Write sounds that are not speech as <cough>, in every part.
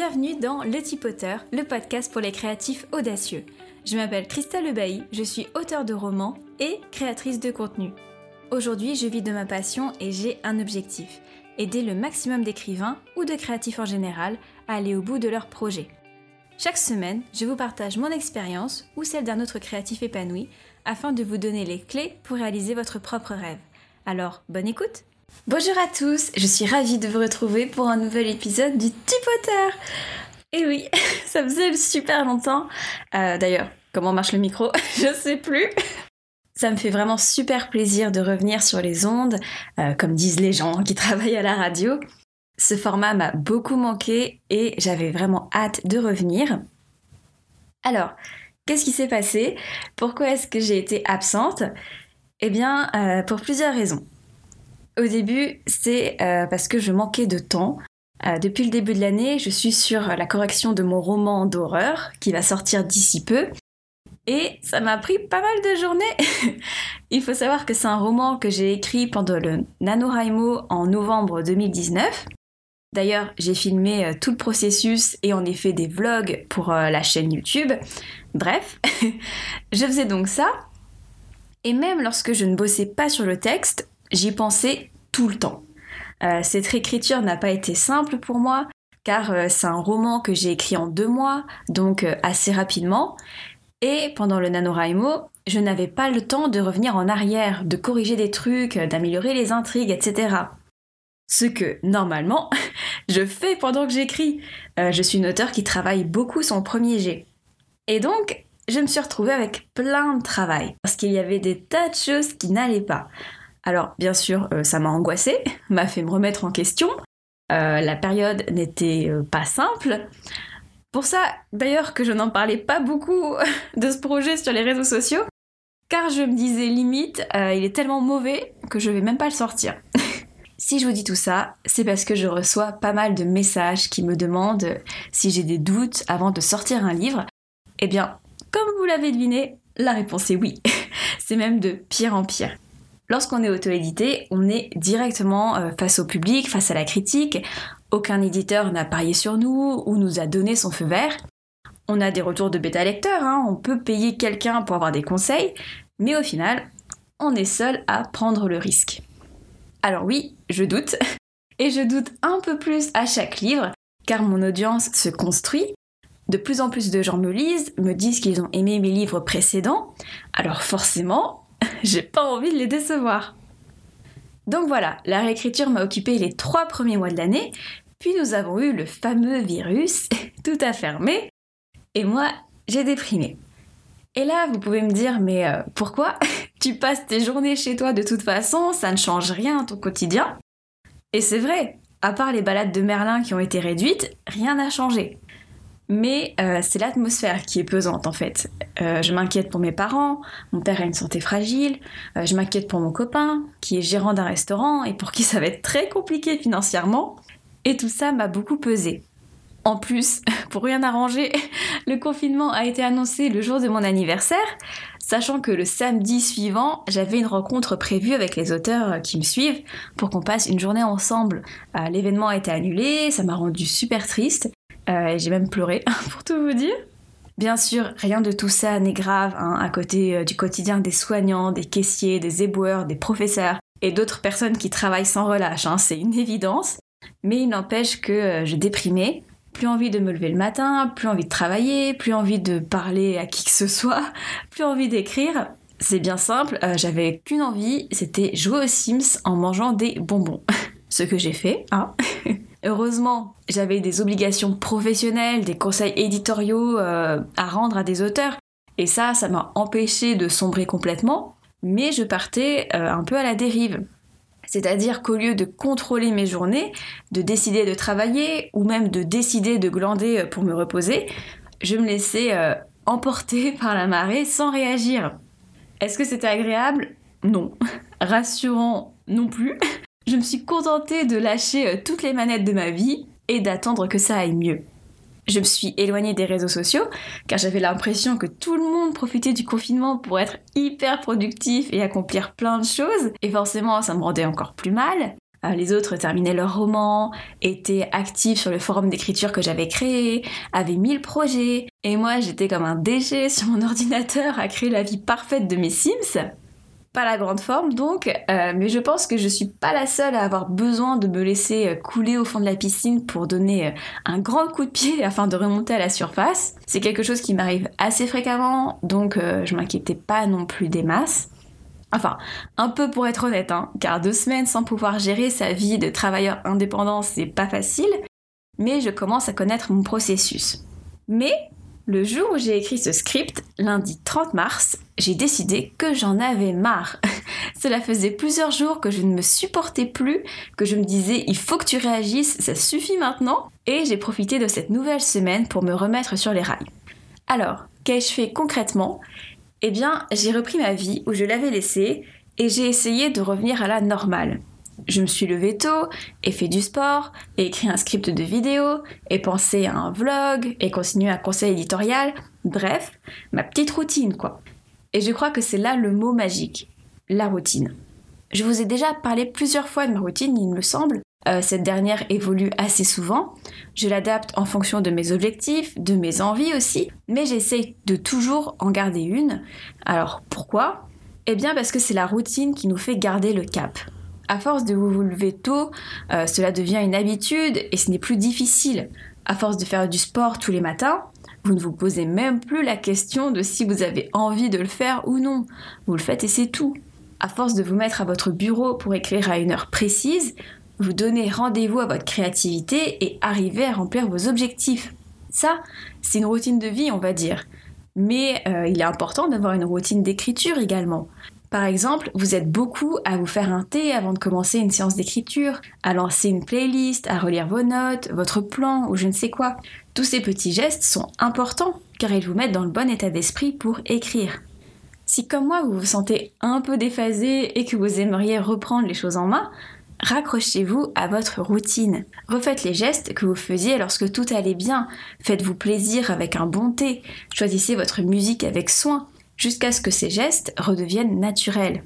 bienvenue dans Le Tipoteur, le podcast pour les créatifs audacieux. Je m'appelle Christelle Lebailly, je suis auteure de romans et créatrice de contenu. Aujourd'hui, je vis de ma passion et j'ai un objectif aider le maximum d'écrivains ou de créatifs en général à aller au bout de leurs projets. Chaque semaine, je vous partage mon expérience ou celle d'un autre créatif épanoui afin de vous donner les clés pour réaliser votre propre rêve. Alors, bonne écoute Bonjour à tous, je suis ravie de vous retrouver pour un nouvel épisode du Tipoteur Et oui, <laughs> ça faisait super longtemps. Euh, d'ailleurs, comment marche le micro <laughs> Je sais plus. Ça me fait vraiment super plaisir de revenir sur les ondes, euh, comme disent les gens qui <laughs> travaillent à la radio. Ce format m'a beaucoup manqué et j'avais vraiment hâte de revenir. Alors, qu'est-ce qui s'est passé? Pourquoi est-ce que j'ai été absente? Eh bien, euh, pour plusieurs raisons. Au début, c'est euh, parce que je manquais de temps. depuis le début de l'année, je suis sur la correction de mon roman d'horreur qui va sortir d'ici peu et ça m'a pris pas mal de journées. <laughs> Il faut savoir que c'est un roman que j'ai écrit pendant le NaNoWriMo en novembre 2019. D'ailleurs, j'ai filmé euh, tout le processus et en fait des vlogs pour euh, la chaîne YouTube. Bref, <laughs> je faisais donc ça. Et même lorsque je ne bossais pas sur le texte, j'y pensais tout le temps. Euh, cette réécriture n'a pas été simple pour moi, car c'est un roman que j'ai écrit en deux mois, donc assez rapidement. Et pendant le NaNoWriMo, je n'avais pas le temps de revenir en arrière, de corriger des trucs, d'améliorer les intrigues, etc. Ce que, normalement, <laughs> je fais pendant que j'écris. Euh, je suis une auteure qui travaille beaucoup son premier jet. Et donc, je me suis retrouvée avec plein de travail, parce qu'il y avait des tas de choses qui n'allaient pas. Alors, bien sûr, euh, ça m'a angoissée, <laughs> m'a fait me remettre en question. Euh, la période n'était pas simple. Pour ça, d'ailleurs, que je n'en parlais pas beaucoup <laughs> de ce projet sur les réseaux sociaux, car je me disais limite, euh, il est tellement mauvais que je vais même pas le sortir. <laughs> si je vous dis tout ça, c'est parce que je reçois pas mal de messages qui me demandent si j'ai des doutes avant de sortir un livre. Eh bien, comme vous l'avez deviné, la réponse est oui. c'est même de pire en pire. Lorsqu'on est auto-édité, on est directement euh, face au public, face à la critique. Aucun éditeur n'a parié sur nous ou nous a donné son feu vert. On a des retours de bêta lecteurs, hein. on peut payer quelqu'un pour avoir des conseils, mais au final, on est seul à prendre le risque. Alors oui, je doute, et je doute un peu plus à chaque livre, car mon audience se construit. De plus en plus de gens me lisent, me disent qu'ils ont aimé mes livres précédents, alors forcément, <laughs> j'ai pas envie de les décevoir. Donc voilà, la réécriture m'a occupé les trois premiers mois de l'année, puis nous avons eu le fameux virus, <laughs> tout a fermé, et moi, j'ai déprimé. Et là, vous pouvez me dire, mais euh, pourquoi <laughs> Tu passes tes journées chez toi de toute façon, ça ne change rien à ton quotidien. Et c'est vrai, à part les balades de Merlin qui ont été réduites, rien n'a changé mais euh, c'est l'atmosphère qui est pesante en fait. Euh, je m'inquiète pour mes parents, mon père a une santé fragile, euh, je m'inquiète pour mon copain qui est gérant d'un restaurant et pour qui ça va être très compliqué financièrement. Et tout ça m'a beaucoup pesé. En plus, <laughs> pour rien arranger, <laughs> le confinement a été annoncé le jour de mon anniversaire, sachant que le samedi suivant, j'avais une rencontre prévue avec les auteurs qui me suivent pour qu'on passe une journée ensemble. L'événement a été annulé, ça m'a rendu super triste, euh, j'ai même pleuré, <laughs> pour tout vous dire. Bien sûr, rien de tout ça n'est grave hein, à côté euh, du quotidien des soignants, des caissiers, des éboueurs, des professeurs et d'autres personnes qui travaillent sans relâche, hein, c'est une évidence. Mais il n'empêche que euh, je déprimais, plus envie de me lever le matin, plus envie de travailler, plus envie de parler à qui que ce soit, <laughs> plus envie d'écrire. C'est bien simple, j'avais qu'une envie, c'était jouer aux Sims en mangeant des bonbons. <laughs> Ce que j'ai fait, hein. Heureusement, j'avais des obligations professionnelles, des conseils éditoriaux euh, à rendre à des auteurs, et ça, ça m'a empêché de sombrer complètement, mais je partais euh, un peu à la dérive. C'est-à-dire qu'au lieu de contrôler mes journées, de décider de travailler, ou même de décider de glander euh, pour me reposer, je me laissais emporter <laughs> par la marée sans réagir. Est-ce que c'était agréable? Non. <laughs> Rassurant non plus je me suis contentée de lâcher euh, toutes les manettes de ma vie et d'attendre que ça aille mieux. Je me suis éloignée des réseaux sociaux car j'avais l'impression que tout le monde profitait du confinement pour être hyper productif et accomplir plein de choses et forcément ça me rendait encore plus mal. Euh, les autres terminaient leur roman, étaient actifs sur le forum d'écriture que j'avais créé, avaient mille projets, et moi j'étais comme un déchet sur mon <laughs> ordinateur à créer la vie parfaite de mes Sims. Pas la grande forme donc, euh, mais je pense que je suis pas la seule à avoir besoin de me laisser euh, couler au fond de la piscine pour donner un grand coup de pied <laughs> afin de remonter à la surface. C'est quelque chose qui m'arrive assez fréquemment, donc je m'inquiétais pas non plus des masses. Enfin, un peu pour être honnête, hein, car deux semaines sans pouvoir gérer sa vie de travailleur indépendant, c'est pas facile, mais je commence à connaître mon processus. Mais le jour où j'ai écrit ce script, lundi 30 mars, j'ai décidé que j'en avais marre. <laughs> Cela faisait plusieurs jours que je ne me supportais plus, que je me disais il faut que tu réagisses, ça suffit maintenant, et j'ai profité de cette nouvelle semaine pour me remettre sur les rails. Alors, qu'ai-je fait concrètement? Eh bien, j'ai repris ma vie où je l'avais laissée et j'ai essayé de revenir à la normale. Je me suis levée tôt et fait du sport et écrit un script de vidéo et pensé à un vlog et continué un conseil éditorial. Bref, ma petite routine quoi. Et je crois que c'est là le mot magique, la routine. Je vous ai déjà parlé plusieurs fois de ma routine, il me semble, euh, cette dernière évolue assez souvent. Je l'adapte en fonction de mes objectifs, de mes envies aussi, mais j'essaye de toujours en garder une. Alors pourquoi? Eh bien parce que c'est la routine qui nous fait garder le cap. À force de vous lever tôt, euh, cela devient une habitude et ce n'est plus difficile. À force de faire du sport tous les matins, vous ne vous posez même plus la question de si vous avez envie de le faire ou non. Vous le faites et c'est tout. À force de vous mettre à votre bureau pour écrire à une heure précise, vous donnez rendez-vous à votre créativité et arrivez à remplir vos objectifs. Ça, c'est une routine de vie, on va dire. Mais euh, il est important d'avoir une routine d'écriture également. Par exemple, vous êtes beaucoup à vous faire un thé avant de commencer une séance d'écriture, à lancer une playlist, à relire vos notes, votre plan ou je ne sais quoi. Tous ces petits gestes sont importants car ils vous mettent dans le bon état d'esprit pour écrire. Si comme moi vous vous sentez un peu déphasé et que vous aimeriez reprendre les choses en main, Raccrochez-vous à votre routine. Refaites les gestes que vous faisiez lorsque tout allait bien. Faites-vous plaisir avec un bon thé. Choisissez votre musique avec soin, jusqu'à ce que ces gestes redeviennent naturels.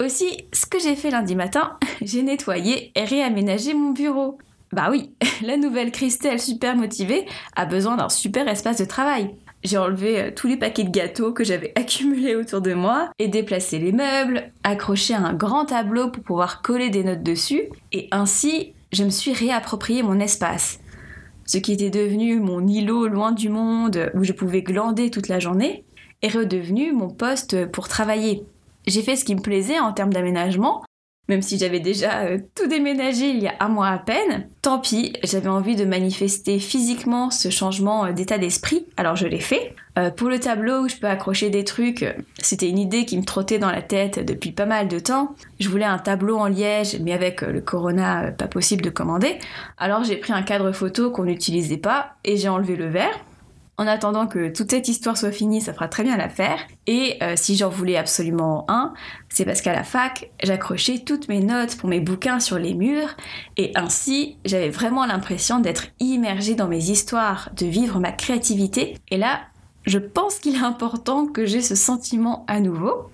Aussi, ce que j'ai fait lundi matin, <laughs> j'ai nettoyé et réaménagé mon bureau. Bah oui, <laughs> la nouvelle Christelle super motivée a besoin d'un super espace de travail. J'ai enlevé euh, tous les paquets de gâteaux que j'avais <laughs> accumulés autour de moi et déplacé les meubles, accroché un grand tableau pour pouvoir coller des notes dessus, et ainsi je me suis réapproprié mon espace. Ce qui était devenu mon îlot loin du monde où je pouvais glander toute la journée est redevenu mon poste pour travailler. J'ai fait ce qui me plaisait en termes d'aménagement, même si j'avais déjà euh, tout déménagé il y a un mois à peine, tant pis, j'avais envie de manifester physiquement ce changement euh, d'état d'esprit, alors je l'ai fait. Euh, pour le tableau où je peux accrocher des trucs, c'était une idée qui me trottait dans la tête depuis pas mal de temps. Je voulais un tableau en liège, mais avec le corona, pas possible de commander. Alors j'ai pris un cadre photo qu'on n'utilisait pas et j'ai enlevé le verre. En attendant que toute cette histoire soit finie, ça fera très bien l'affaire. Et euh, si j'en voulais absolument un, c'est parce qu'à la fac, j'accrochais toutes mes notes pour mes bouquins sur les murs, et ainsi, j'avais vraiment l'impression d'être immergée dans mes histoires, de vivre ma créativité. Et là, je pense qu'il est important que j'ai ce sentiment à nouveau.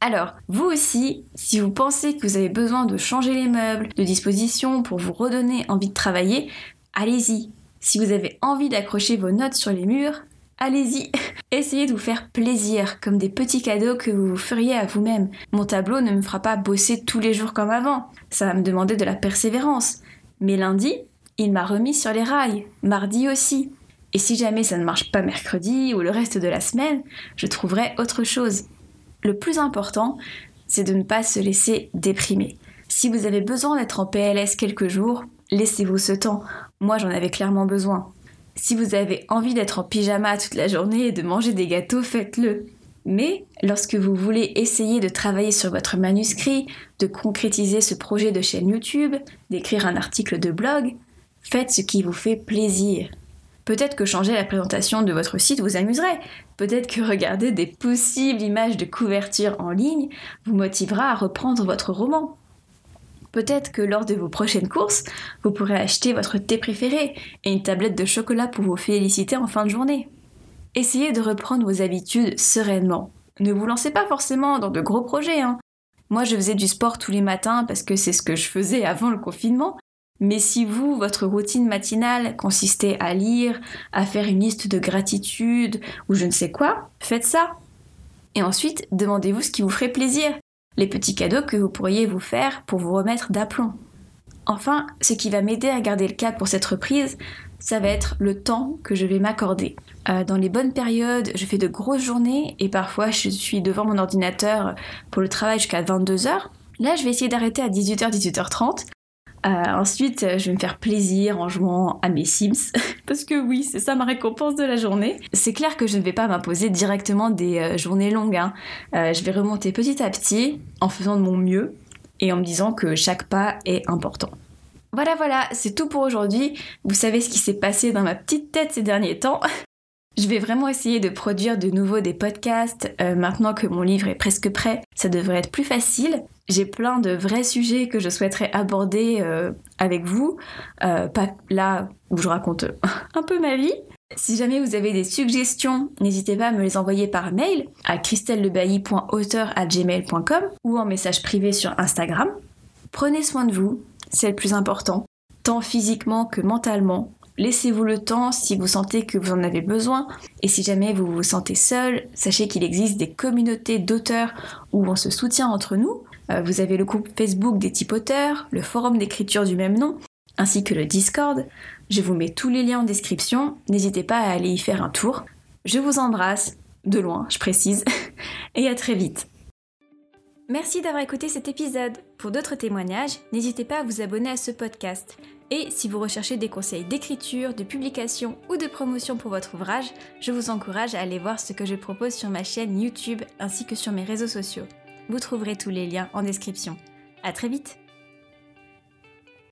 Alors, vous aussi, si vous pensez que vous avez besoin de changer les meubles, de disposition pour vous redonner envie de travailler, allez-y, si vous avez envie d'accrocher vos notes sur les murs, allez-y. <laughs> Essayez de vous faire plaisir, comme des petits cadeaux que vous vous feriez à vous-même. Mon tableau ne me fera pas bosser tous les jours comme avant. Ça va me demander de la persévérance. Mais lundi, il m'a remis sur les rails. Mardi aussi. Et si jamais ça ne marche pas mercredi ou le reste de la semaine, je trouverai autre chose. Le plus important, c'est de ne pas se laisser déprimer. Si vous avez besoin d'être en PLS quelques jours, laissez-vous ce temps. Moi, j'en avais clairement besoin. Si vous avez envie d'être en pyjama toute la journée et de manger des gâteaux, faites-le. Mais lorsque vous voulez essayer de travailler sur votre manuscrit, de concrétiser ce projet de chaîne YouTube, d'écrire un article de blog, faites ce qui vous fait plaisir. Peut-être que changer la présentation de votre site vous amuserait. Peut-être que regarder des possibles images de couverture en ligne vous motivera à reprendre votre roman. Peut-être que lors de vos prochaines courses, vous pourrez acheter votre thé préféré et une tablette de chocolat pour vous féliciter en fin de journée. Essayez de reprendre vos habitudes sereinement. Ne vous lancez pas forcément dans de gros projets, hein. Moi, je faisais du sport tous les matins parce que c'est ce que je faisais avant le confinement. Mais si vous, votre routine matinale consistait à lire, à faire une liste de gratitude ou je ne sais quoi, faites ça. Et ensuite, demandez-vous ce qui vous ferait plaisir, les petits cadeaux que vous pourriez vous faire pour vous remettre d'aplomb. Enfin, ce qui va m'aider à garder le cap pour cette reprise, ça va être le temps que je vais m'accorder. Euh, dans les bonnes périodes, je fais de grosses journées et parfois je suis devant mon ordinateur pour le travail jusqu'à 22h. Là, je vais essayer d'arrêter à 18h, 18h30. Euh, ensuite, je vais me faire plaisir en jouant à mes Sims, <laughs> parce que oui, c'est ça ma récompense de la journée. C'est clair que je ne vais pas m'imposer directement des euh, journées longues. Hein. je vais remonter petit à petit en faisant de mon mieux et en me disant que chaque pas est important. Voilà, voilà, c'est tout pour aujourd'hui. Vous savez ce qui s'est passé dans ma petite tête ces derniers temps. <laughs> Je vais vraiment essayer de produire de nouveau des podcasts euh, maintenant que mon livre est presque prêt. Ça devrait être plus facile. J'ai plein de vrais sujets que je souhaiterais aborder euh, avec vous. Euh, pas là où je raconte <laughs> un peu ma vie. Si jamais vous avez des suggestions, n'hésitez pas à me les envoyer par mail à christellelebailly.auteur@gmail.com ou en message privé sur Instagram. Prenez soin de vous, c'est le plus important, tant physiquement que mentalement. Laissez-vous le temps si vous sentez que vous en avez besoin. Et si jamais vous vous sentez seul, sachez qu'il existe des communautés d'auteurs où on se soutient entre nous. Euh, vous avez le groupe Facebook des types auteurs, le forum d'écriture du même nom, ainsi que le Discord. Je vous mets tous les liens en description. N'hésitez pas à aller y faire un tour. Je vous embrasse, de loin, je précise, <laughs> et à très vite. Merci d'avoir écouté cet épisode. Pour d'autres témoignages, n'hésitez pas à vous abonner à ce podcast. Et si vous recherchez des conseils d'écriture, de publication ou de promotion pour votre ouvrage, je vous encourage à aller voir ce que je propose sur ma chaîne YouTube ainsi que sur mes réseaux sociaux. Vous trouverez tous les liens en description. À très vite